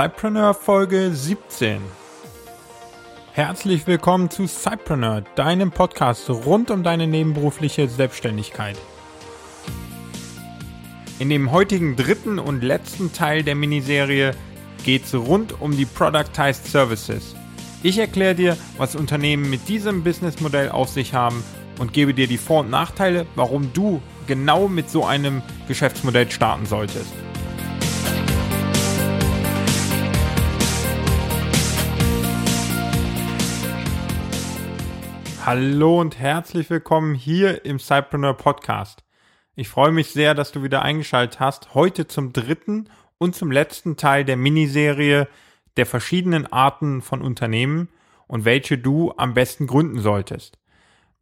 Cypreneur Folge 17. Herzlich willkommen zu Cypreneur, deinem Podcast rund um deine nebenberufliche Selbstständigkeit. In dem heutigen dritten und letzten Teil der Miniserie geht es rund um die Productized Services. Ich erkläre dir, was Unternehmen mit diesem Businessmodell auf sich haben und gebe dir die Vor- und Nachteile, warum du genau mit so einem Geschäftsmodell starten solltest. Hallo und herzlich willkommen hier im Cypreneur Podcast. Ich freue mich sehr, dass du wieder eingeschaltet hast. Heute zum dritten und zum letzten Teil der Miniserie der verschiedenen Arten von Unternehmen und welche du am besten gründen solltest.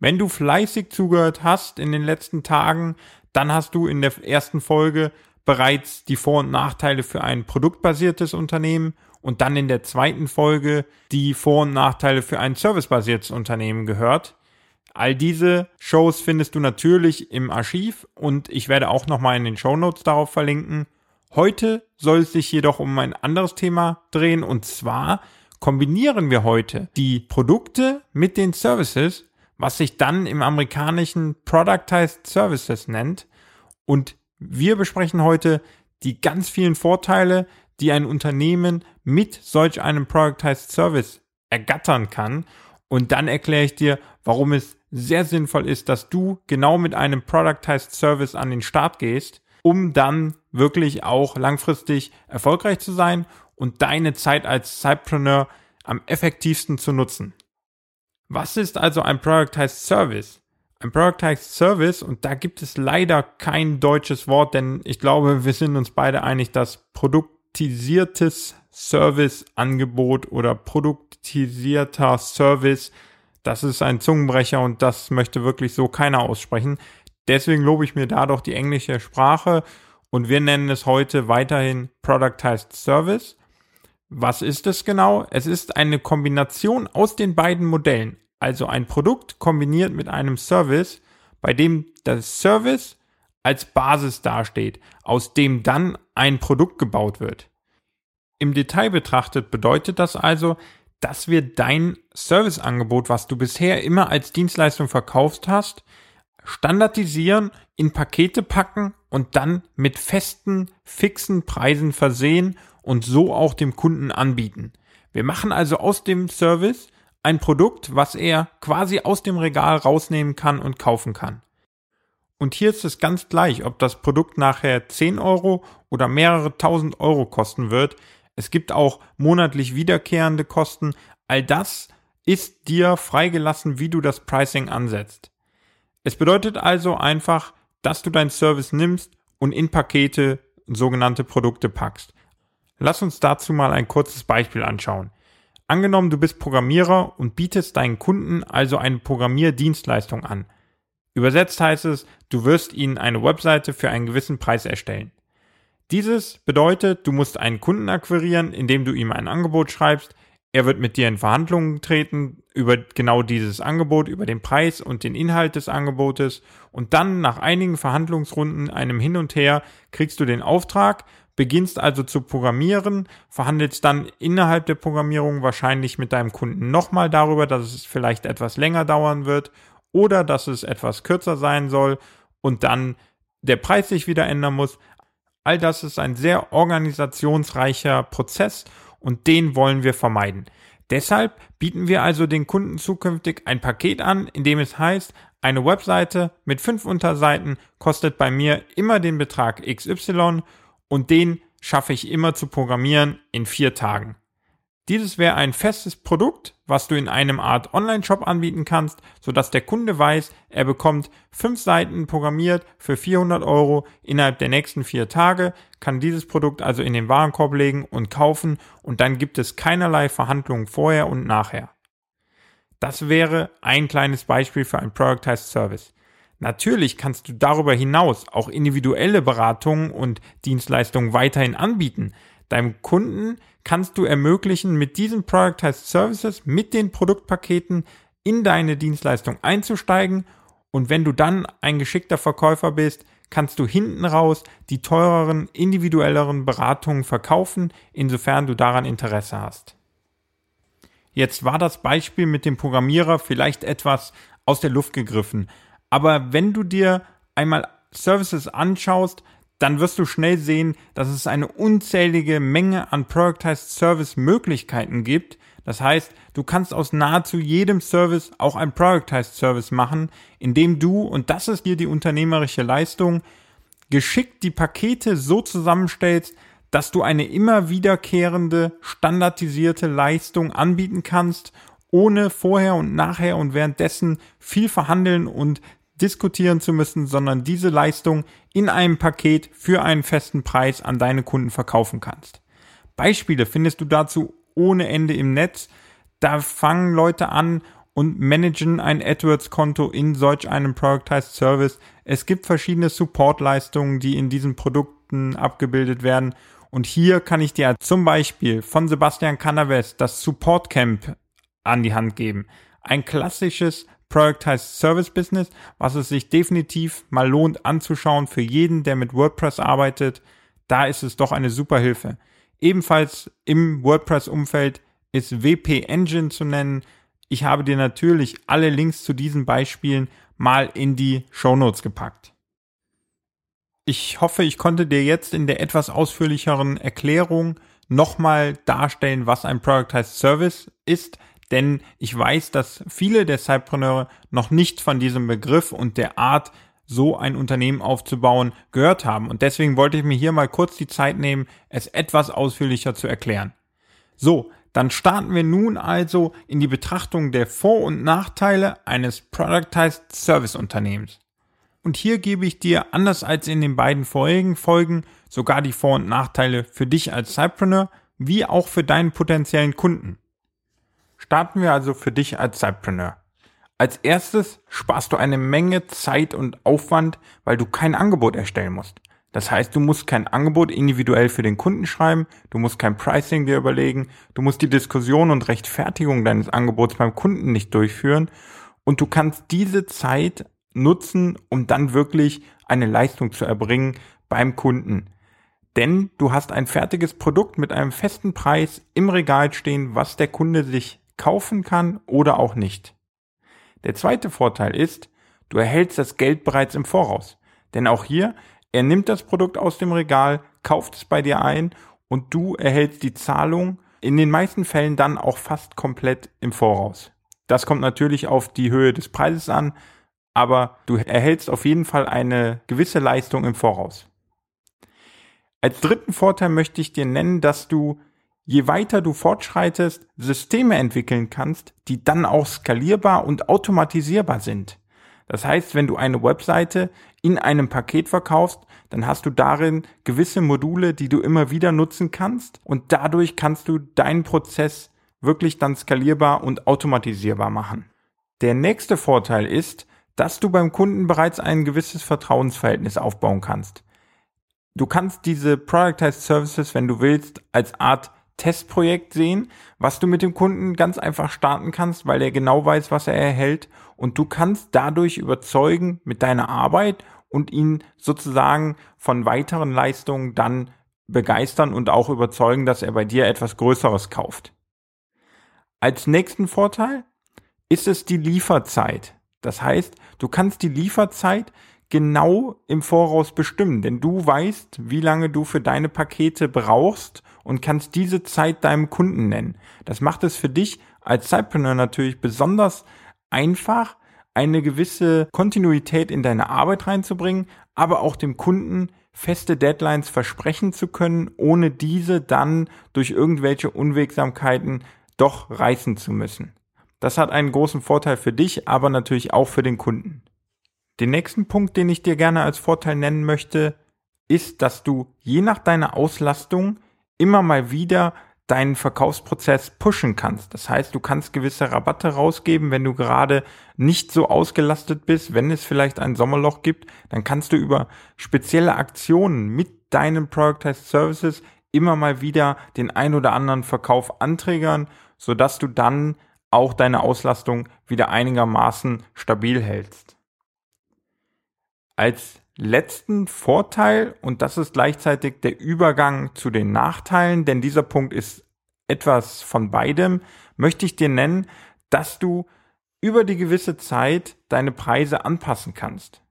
Wenn du fleißig zugehört hast in den letzten Tagen, dann hast du in der ersten Folge bereits die Vor- und Nachteile für ein produktbasiertes Unternehmen und dann in der zweiten Folge die Vor- und Nachteile für ein servicebasiertes Unternehmen gehört. All diese Shows findest du natürlich im Archiv und ich werde auch nochmal in den Show Notes darauf verlinken. Heute soll es sich jedoch um ein anderes Thema drehen und zwar kombinieren wir heute die Produkte mit den Services, was sich dann im amerikanischen Productized Services nennt. Und wir besprechen heute die ganz vielen Vorteile, die ein Unternehmen mit solch einem Productized Service ergattern kann. Und dann erkläre ich dir, warum es sehr sinnvoll ist, dass du genau mit einem Productized Service an den Start gehst, um dann wirklich auch langfristig erfolgreich zu sein und deine Zeit als Cypreneur am effektivsten zu nutzen. Was ist also ein Productized Service? Ein Productized Service, und da gibt es leider kein deutsches Wort, denn ich glaube, wir sind uns beide einig, dass produktisiertes Serviceangebot oder produktisierter Service das ist ein Zungenbrecher und das möchte wirklich so keiner aussprechen. Deswegen lobe ich mir da doch die englische Sprache und wir nennen es heute weiterhin Productized Service. Was ist es genau? Es ist eine Kombination aus den beiden Modellen. Also ein Produkt kombiniert mit einem Service, bei dem der Service als Basis dasteht, aus dem dann ein Produkt gebaut wird. Im Detail betrachtet bedeutet das also, dass wir dein Serviceangebot, was du bisher immer als Dienstleistung verkauft hast, standardisieren, in Pakete packen und dann mit festen, fixen Preisen versehen und so auch dem Kunden anbieten. Wir machen also aus dem Service ein Produkt, was er quasi aus dem Regal rausnehmen kann und kaufen kann. Und hier ist es ganz gleich, ob das Produkt nachher 10 Euro oder mehrere tausend Euro kosten wird. Es gibt auch monatlich wiederkehrende Kosten. All das ist dir freigelassen, wie du das Pricing ansetzt. Es bedeutet also einfach, dass du deinen Service nimmst und in Pakete sogenannte Produkte packst. Lass uns dazu mal ein kurzes Beispiel anschauen. Angenommen, du bist Programmierer und bietest deinen Kunden also eine Programmierdienstleistung an. Übersetzt heißt es, du wirst ihnen eine Webseite für einen gewissen Preis erstellen. Dieses bedeutet, du musst einen Kunden akquirieren, indem du ihm ein Angebot schreibst. Er wird mit dir in Verhandlungen treten über genau dieses Angebot, über den Preis und den Inhalt des Angebotes. Und dann nach einigen Verhandlungsrunden, einem Hin und Her, kriegst du den Auftrag, beginnst also zu programmieren, verhandelst dann innerhalb der Programmierung wahrscheinlich mit deinem Kunden nochmal darüber, dass es vielleicht etwas länger dauern wird oder dass es etwas kürzer sein soll und dann der Preis sich wieder ändern muss. All das ist ein sehr organisationsreicher Prozess und den wollen wir vermeiden. Deshalb bieten wir also den Kunden zukünftig ein Paket an, in dem es heißt, eine Webseite mit fünf Unterseiten kostet bei mir immer den Betrag XY und den schaffe ich immer zu programmieren in vier Tagen. Dieses wäre ein festes Produkt, was du in einem Art Online-Shop anbieten kannst, sodass der Kunde weiß, er bekommt fünf Seiten programmiert für 400 Euro innerhalb der nächsten vier Tage, kann dieses Produkt also in den Warenkorb legen und kaufen und dann gibt es keinerlei Verhandlungen vorher und nachher. Das wäre ein kleines Beispiel für ein Productized Service. Natürlich kannst du darüber hinaus auch individuelle Beratungen und Dienstleistungen weiterhin anbieten, Deinem Kunden kannst du ermöglichen, mit diesen Productized Services, mit den Produktpaketen in deine Dienstleistung einzusteigen. Und wenn du dann ein geschickter Verkäufer bist, kannst du hinten raus die teureren, individuelleren Beratungen verkaufen, insofern du daran Interesse hast. Jetzt war das Beispiel mit dem Programmierer vielleicht etwas aus der Luft gegriffen, aber wenn du dir einmal Services anschaust, dann wirst du schnell sehen, dass es eine unzählige Menge an Productized Service Möglichkeiten gibt. Das heißt, du kannst aus nahezu jedem Service auch ein Productized Service machen, indem du, und das ist dir die unternehmerische Leistung, geschickt die Pakete so zusammenstellst, dass du eine immer wiederkehrende, standardisierte Leistung anbieten kannst, ohne vorher und nachher und währenddessen viel verhandeln und diskutieren zu müssen, sondern diese Leistung in einem Paket für einen festen Preis an deine Kunden verkaufen kannst. Beispiele findest du dazu ohne Ende im Netz. Da fangen Leute an und managen ein AdWords-Konto in solch einem Productized Service. Es gibt verschiedene Support-Leistungen, die in diesen Produkten abgebildet werden. Und hier kann ich dir zum Beispiel von Sebastian Canaves das Support Camp an die Hand geben. Ein klassisches Productized Service Business, was es sich definitiv mal lohnt anzuschauen für jeden, der mit WordPress arbeitet. Da ist es doch eine super Hilfe. Ebenfalls im WordPress-Umfeld ist WP Engine zu nennen. Ich habe dir natürlich alle Links zu diesen Beispielen mal in die Show Notes gepackt. Ich hoffe, ich konnte dir jetzt in der etwas ausführlicheren Erklärung nochmal darstellen, was ein Productized Service ist denn ich weiß, dass viele der Cypreneure noch nicht von diesem Begriff und der Art, so ein Unternehmen aufzubauen, gehört haben. Und deswegen wollte ich mir hier mal kurz die Zeit nehmen, es etwas ausführlicher zu erklären. So, dann starten wir nun also in die Betrachtung der Vor- und Nachteile eines Productized Service Unternehmens. Und hier gebe ich dir, anders als in den beiden vorigen Folgen, sogar die Vor- und Nachteile für dich als Cypreneur, wie auch für deinen potenziellen Kunden. Starten wir also für dich als Sidepreneur. Als erstes sparst du eine Menge Zeit und Aufwand, weil du kein Angebot erstellen musst. Das heißt, du musst kein Angebot individuell für den Kunden schreiben, du musst kein Pricing dir überlegen, du musst die Diskussion und Rechtfertigung deines Angebots beim Kunden nicht durchführen und du kannst diese Zeit nutzen, um dann wirklich eine Leistung zu erbringen beim Kunden. Denn du hast ein fertiges Produkt mit einem festen Preis im Regal stehen, was der Kunde sich kaufen kann oder auch nicht. Der zweite Vorteil ist, du erhältst das Geld bereits im Voraus. Denn auch hier, er nimmt das Produkt aus dem Regal, kauft es bei dir ein und du erhältst die Zahlung in den meisten Fällen dann auch fast komplett im Voraus. Das kommt natürlich auf die Höhe des Preises an, aber du erhältst auf jeden Fall eine gewisse Leistung im Voraus. Als dritten Vorteil möchte ich dir nennen, dass du je weiter du fortschreitest, Systeme entwickeln kannst, die dann auch skalierbar und automatisierbar sind. Das heißt, wenn du eine Webseite in einem Paket verkaufst, dann hast du darin gewisse Module, die du immer wieder nutzen kannst und dadurch kannst du deinen Prozess wirklich dann skalierbar und automatisierbar machen. Der nächste Vorteil ist, dass du beim Kunden bereits ein gewisses Vertrauensverhältnis aufbauen kannst. Du kannst diese Productized Services, wenn du willst, als Art Testprojekt sehen, was du mit dem Kunden ganz einfach starten kannst, weil er genau weiß, was er erhält und du kannst dadurch überzeugen mit deiner Arbeit und ihn sozusagen von weiteren Leistungen dann begeistern und auch überzeugen, dass er bei dir etwas Größeres kauft. Als nächsten Vorteil ist es die Lieferzeit. Das heißt, du kannst die Lieferzeit genau im Voraus bestimmen, denn du weißt, wie lange du für deine Pakete brauchst und kannst diese Zeit deinem Kunden nennen. Das macht es für dich als Zeitpreneur natürlich besonders einfach, eine gewisse Kontinuität in deine Arbeit reinzubringen, aber auch dem Kunden feste Deadlines versprechen zu können, ohne diese dann durch irgendwelche Unwegsamkeiten doch reißen zu müssen. Das hat einen großen Vorteil für dich, aber natürlich auch für den Kunden. Den nächsten Punkt, den ich dir gerne als Vorteil nennen möchte, ist, dass du je nach deiner Auslastung immer mal wieder deinen Verkaufsprozess pushen kannst. Das heißt, du kannst gewisse Rabatte rausgeben, wenn du gerade nicht so ausgelastet bist, wenn es vielleicht ein Sommerloch gibt, dann kannst du über spezielle Aktionen mit deinen Productized Services immer mal wieder den ein oder anderen Verkauf anträgern, sodass du dann auch deine Auslastung wieder einigermaßen stabil hältst. Als letzten Vorteil, und das ist gleichzeitig der Übergang zu den Nachteilen, denn dieser Punkt ist etwas von beidem, möchte ich dir nennen, dass du über die gewisse Zeit deine Preise anpassen kannst.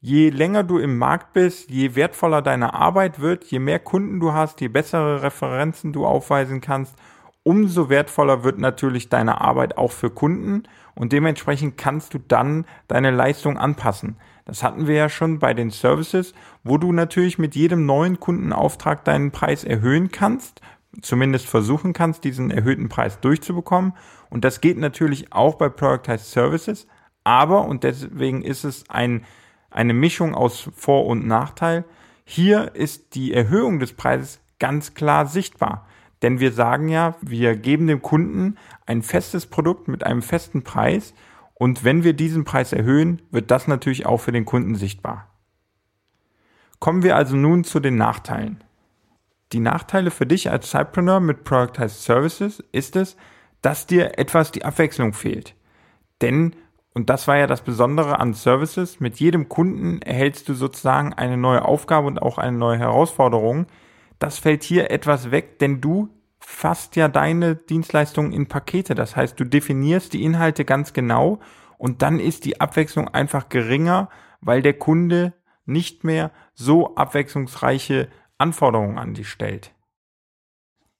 Je länger du im Markt bist, je wertvoller deine Arbeit wird, je mehr Kunden du hast, je bessere Referenzen du aufweisen kannst, umso wertvoller wird natürlich deine Arbeit auch für Kunden und dementsprechend kannst du dann deine Leistung anpassen. Das hatten wir ja schon bei den Services, wo du natürlich mit jedem neuen Kundenauftrag deinen Preis erhöhen kannst, zumindest versuchen kannst, diesen erhöhten Preis durchzubekommen. Und das geht natürlich auch bei Productized Services, aber, und deswegen ist es ein, eine Mischung aus Vor- und Nachteil, hier ist die Erhöhung des Preises ganz klar sichtbar. Denn wir sagen ja, wir geben dem Kunden ein festes Produkt mit einem festen Preis und wenn wir diesen Preis erhöhen, wird das natürlich auch für den Kunden sichtbar. Kommen wir also nun zu den Nachteilen. Die Nachteile für dich als Sidepreneur mit Productized Services ist es, dass dir etwas die Abwechslung fehlt. Denn, und das war ja das Besondere an Services, mit jedem Kunden erhältst du sozusagen eine neue Aufgabe und auch eine neue Herausforderung, das fällt hier etwas weg, denn du fasst ja deine Dienstleistungen in Pakete. Das heißt, du definierst die Inhalte ganz genau und dann ist die Abwechslung einfach geringer, weil der Kunde nicht mehr so abwechslungsreiche Anforderungen an dich stellt.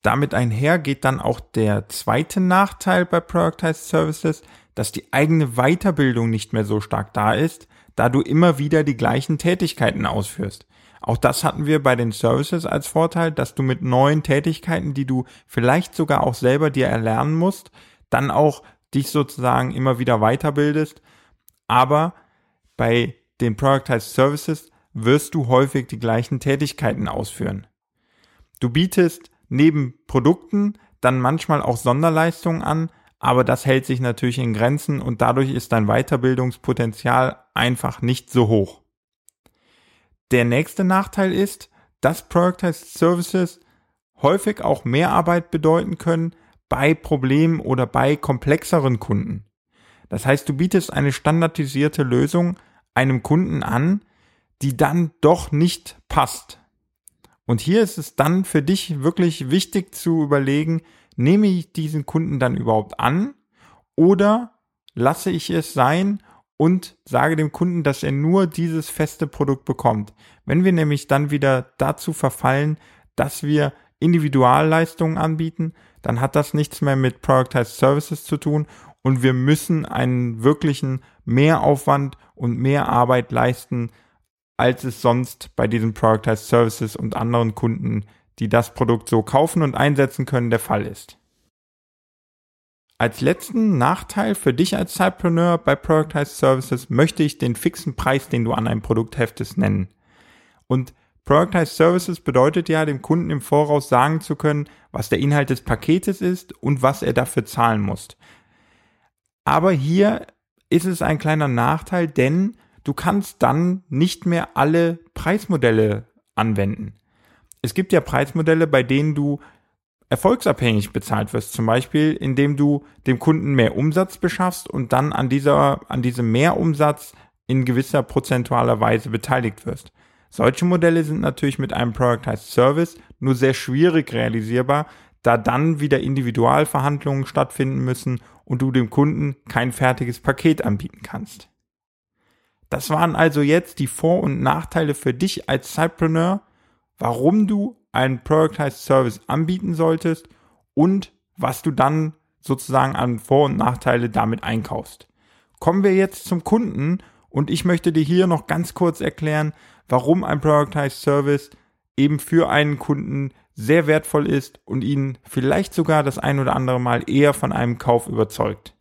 Damit einher geht dann auch der zweite Nachteil bei Productized Services, dass die eigene Weiterbildung nicht mehr so stark da ist, da du immer wieder die gleichen Tätigkeiten ausführst. Auch das hatten wir bei den Services als Vorteil, dass du mit neuen Tätigkeiten, die du vielleicht sogar auch selber dir erlernen musst, dann auch dich sozusagen immer wieder weiterbildest. Aber bei den Productized Services wirst du häufig die gleichen Tätigkeiten ausführen. Du bietest neben Produkten dann manchmal auch Sonderleistungen an, aber das hält sich natürlich in Grenzen und dadurch ist dein Weiterbildungspotenzial einfach nicht so hoch. Der nächste Nachteil ist, dass Productized Services häufig auch mehr Arbeit bedeuten können bei Problemen oder bei komplexeren Kunden. Das heißt, du bietest eine standardisierte Lösung einem Kunden an, die dann doch nicht passt. Und hier ist es dann für dich wirklich wichtig zu überlegen, nehme ich diesen Kunden dann überhaupt an oder lasse ich es sein und sage dem Kunden, dass er nur dieses feste Produkt bekommt. Wenn wir nämlich dann wieder dazu verfallen, dass wir Individualleistungen anbieten, dann hat das nichts mehr mit Productized Services zu tun und wir müssen einen wirklichen Mehraufwand und mehr Arbeit leisten, als es sonst bei diesen Productized Services und anderen Kunden, die das Produkt so kaufen und einsetzen können, der Fall ist. Als letzten Nachteil für dich als Sidepreneur bei Productized Services möchte ich den fixen Preis, den du an einem Produkt heftest, nennen. Und Productized Services bedeutet ja, dem Kunden im Voraus sagen zu können, was der Inhalt des Paketes ist und was er dafür zahlen muss. Aber hier ist es ein kleiner Nachteil, denn du kannst dann nicht mehr alle Preismodelle anwenden. Es gibt ja Preismodelle, bei denen du erfolgsabhängig bezahlt wirst. Zum Beispiel, indem du dem Kunden mehr Umsatz beschaffst und dann an dieser, an diesem Mehrumsatz in gewisser prozentualer Weise beteiligt wirst. Solche Modelle sind natürlich mit einem Productized Service nur sehr schwierig realisierbar, da dann wieder Individualverhandlungen stattfinden müssen und du dem Kunden kein fertiges Paket anbieten kannst. Das waren also jetzt die Vor- und Nachteile für dich als Sidepreneur, warum du einen Productized Service anbieten solltest und was du dann sozusagen an Vor- und Nachteile damit einkaufst. Kommen wir jetzt zum Kunden und ich möchte dir hier noch ganz kurz erklären, warum ein Productized Service eben für einen Kunden sehr wertvoll ist und ihn vielleicht sogar das ein oder andere Mal eher von einem Kauf überzeugt.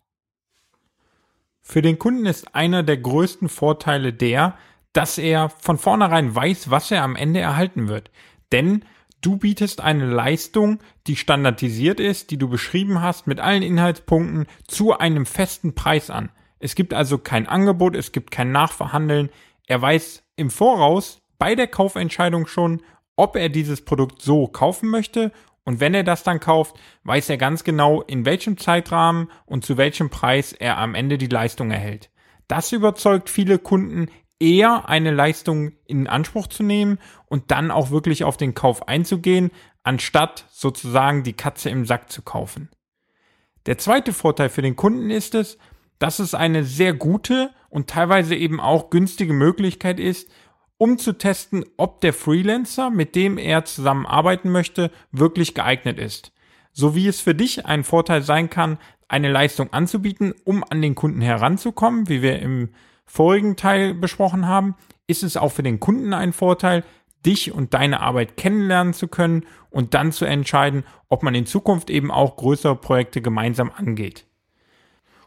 Für den Kunden ist einer der größten Vorteile der, dass er von vornherein weiß, was er am Ende erhalten wird. Denn Du bietest eine Leistung, die standardisiert ist, die du beschrieben hast, mit allen Inhaltspunkten zu einem festen Preis an. Es gibt also kein Angebot, es gibt kein Nachverhandeln. Er weiß im Voraus bei der Kaufentscheidung schon, ob er dieses Produkt so kaufen möchte. Und wenn er das dann kauft, weiß er ganz genau, in welchem Zeitrahmen und zu welchem Preis er am Ende die Leistung erhält. Das überzeugt viele Kunden eher eine Leistung in Anspruch zu nehmen und dann auch wirklich auf den Kauf einzugehen, anstatt sozusagen die Katze im Sack zu kaufen. Der zweite Vorteil für den Kunden ist es, dass es eine sehr gute und teilweise eben auch günstige Möglichkeit ist, um zu testen, ob der Freelancer, mit dem er zusammenarbeiten möchte, wirklich geeignet ist. So wie es für dich ein Vorteil sein kann, eine Leistung anzubieten, um an den Kunden heranzukommen, wie wir im vorigen Teil besprochen haben, ist es auch für den Kunden ein Vorteil, dich und deine Arbeit kennenlernen zu können und dann zu entscheiden, ob man in Zukunft eben auch größere Projekte gemeinsam angeht.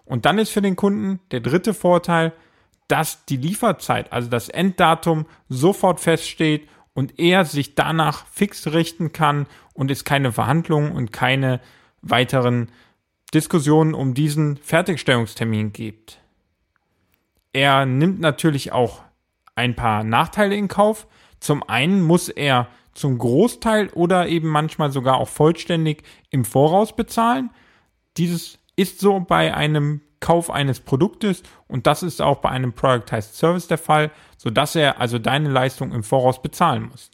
Und dann ist für den Kunden der dritte Vorteil, dass die Lieferzeit, also das Enddatum sofort feststeht und er sich danach fix richten kann und es keine Verhandlungen und keine weiteren Diskussionen um diesen Fertigstellungstermin gibt. Er nimmt natürlich auch ein paar Nachteile in Kauf. Zum einen muss er zum Großteil oder eben manchmal sogar auch vollständig im Voraus bezahlen. Dieses ist so bei einem Kauf eines Produktes und das ist auch bei einem Productized Service der Fall, sodass er also deine Leistung im Voraus bezahlen muss.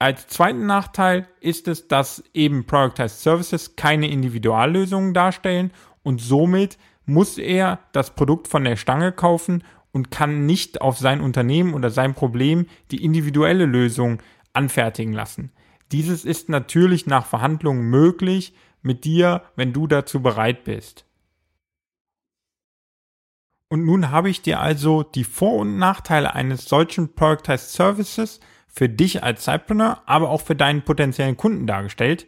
Als zweiten Nachteil ist es, dass eben Productized Services keine Individuallösungen darstellen und somit muss er das Produkt von der Stange kaufen und kann nicht auf sein Unternehmen oder sein Problem die individuelle Lösung anfertigen lassen. Dieses ist natürlich nach Verhandlungen möglich mit dir, wenn du dazu bereit bist. Und nun habe ich dir also die Vor- und Nachteile eines solchen Productized Services für dich als Zeitpreneur, aber auch für deinen potenziellen Kunden dargestellt.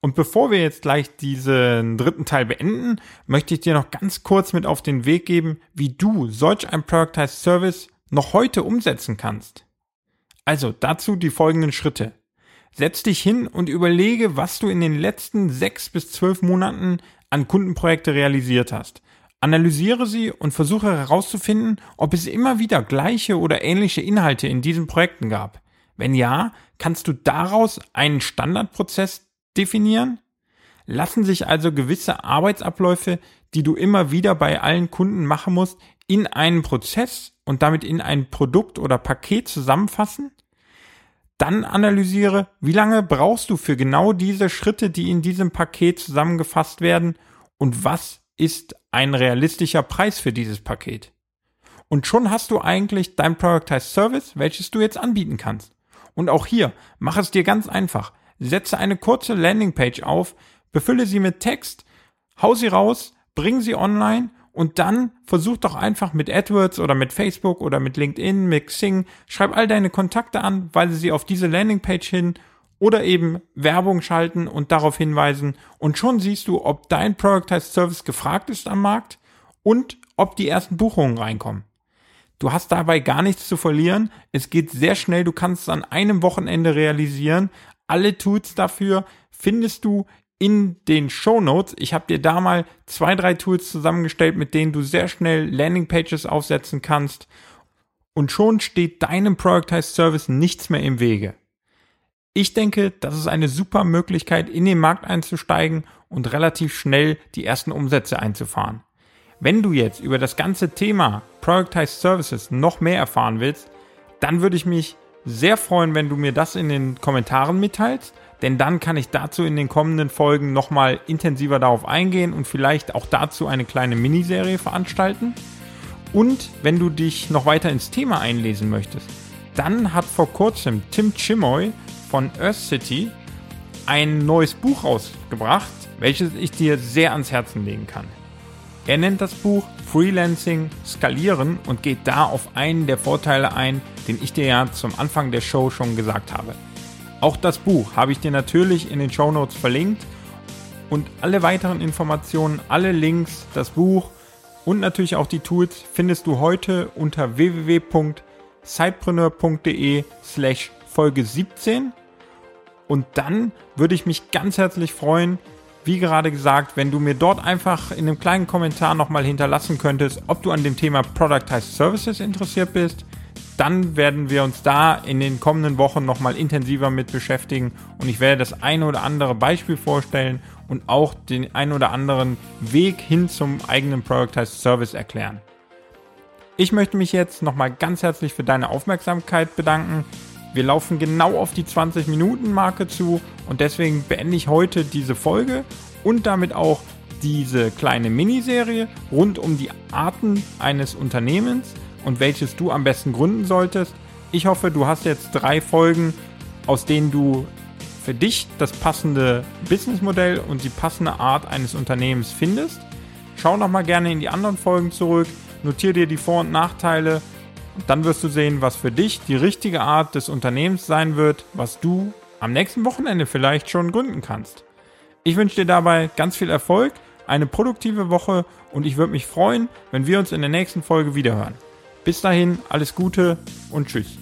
Und bevor wir jetzt gleich diesen dritten Teil beenden, möchte ich dir noch ganz kurz mit auf den Weg geben, wie du solch ein Productized Service noch heute umsetzen kannst. Also dazu die folgenden Schritte. Setz dich hin und überlege, was du in den letzten sechs bis zwölf Monaten an Kundenprojekte realisiert hast. Analysiere sie und versuche herauszufinden, ob es immer wieder gleiche oder ähnliche Inhalte in diesen Projekten gab. Wenn ja, kannst du daraus einen Standardprozess definieren? Lassen sich also gewisse Arbeitsabläufe, die du immer wieder bei allen Kunden machen musst, in einen Prozess und damit in ein Produkt oder Paket zusammenfassen? Dann analysiere, wie lange brauchst du für genau diese Schritte, die in diesem Paket zusammengefasst werden und was ist ein realistischer Preis für dieses Paket? Und schon hast du eigentlich dein Productized Service, welches du jetzt anbieten kannst. Und auch hier, mach es dir ganz einfach. Setze eine kurze Landingpage auf, befülle sie mit Text, hau sie raus, bring sie online und dann versuch doch einfach mit AdWords oder mit Facebook oder mit LinkedIn, mit Xing, schreib all deine Kontakte an, weise sie auf diese Landingpage hin oder eben Werbung schalten und darauf hinweisen und schon siehst du, ob dein Productized Service gefragt ist am Markt und ob die ersten Buchungen reinkommen. Du hast dabei gar nichts zu verlieren. Es geht sehr schnell. Du kannst es an einem Wochenende realisieren. Alle Tools dafür findest du in den Show Notes. Ich habe dir da mal zwei, drei Tools zusammengestellt, mit denen du sehr schnell Landingpages aufsetzen kannst. Und schon steht deinem Productized Service nichts mehr im Wege. Ich denke, das ist eine super Möglichkeit, in den Markt einzusteigen und relativ schnell die ersten Umsätze einzufahren. Wenn du jetzt über das ganze Thema Productized Services noch mehr erfahren willst, dann würde ich mich sehr freuen, wenn du mir das in den Kommentaren mitteilst, denn dann kann ich dazu in den kommenden Folgen nochmal intensiver darauf eingehen und vielleicht auch dazu eine kleine Miniserie veranstalten. Und wenn du dich noch weiter ins Thema einlesen möchtest, dann hat vor kurzem Tim Chimoy von Earth City ein neues Buch rausgebracht, welches ich dir sehr ans Herzen legen kann. Er nennt das Buch Freelancing skalieren und geht da auf einen der Vorteile ein, den ich dir ja zum Anfang der Show schon gesagt habe. Auch das Buch habe ich dir natürlich in den Show Notes verlinkt und alle weiteren Informationen, alle Links, das Buch und natürlich auch die Tools findest du heute unter www.sidepreneur.de slash Folge 17 und dann würde ich mich ganz herzlich freuen, wie gerade gesagt, wenn du mir dort einfach in einem kleinen Kommentar nochmal hinterlassen könntest, ob du an dem Thema Productized Services interessiert bist, dann werden wir uns da in den kommenden Wochen nochmal intensiver mit beschäftigen und ich werde das eine oder andere Beispiel vorstellen und auch den ein oder anderen Weg hin zum eigenen Productized Service erklären. Ich möchte mich jetzt nochmal ganz herzlich für deine Aufmerksamkeit bedanken. Wir laufen genau auf die 20-Minuten-Marke zu und deswegen beende ich heute diese Folge und damit auch diese kleine Miniserie rund um die Arten eines Unternehmens und welches du am besten gründen solltest. Ich hoffe, du hast jetzt drei Folgen, aus denen du für dich das passende Businessmodell und die passende Art eines Unternehmens findest. Schau noch mal gerne in die anderen Folgen zurück, notiere dir die Vor- und Nachteile dann wirst du sehen, was für dich die richtige Art des Unternehmens sein wird, was du am nächsten Wochenende vielleicht schon gründen kannst. Ich wünsche dir dabei ganz viel Erfolg, eine produktive Woche und ich würde mich freuen, wenn wir uns in der nächsten Folge wiederhören. Bis dahin, alles Gute und tschüss.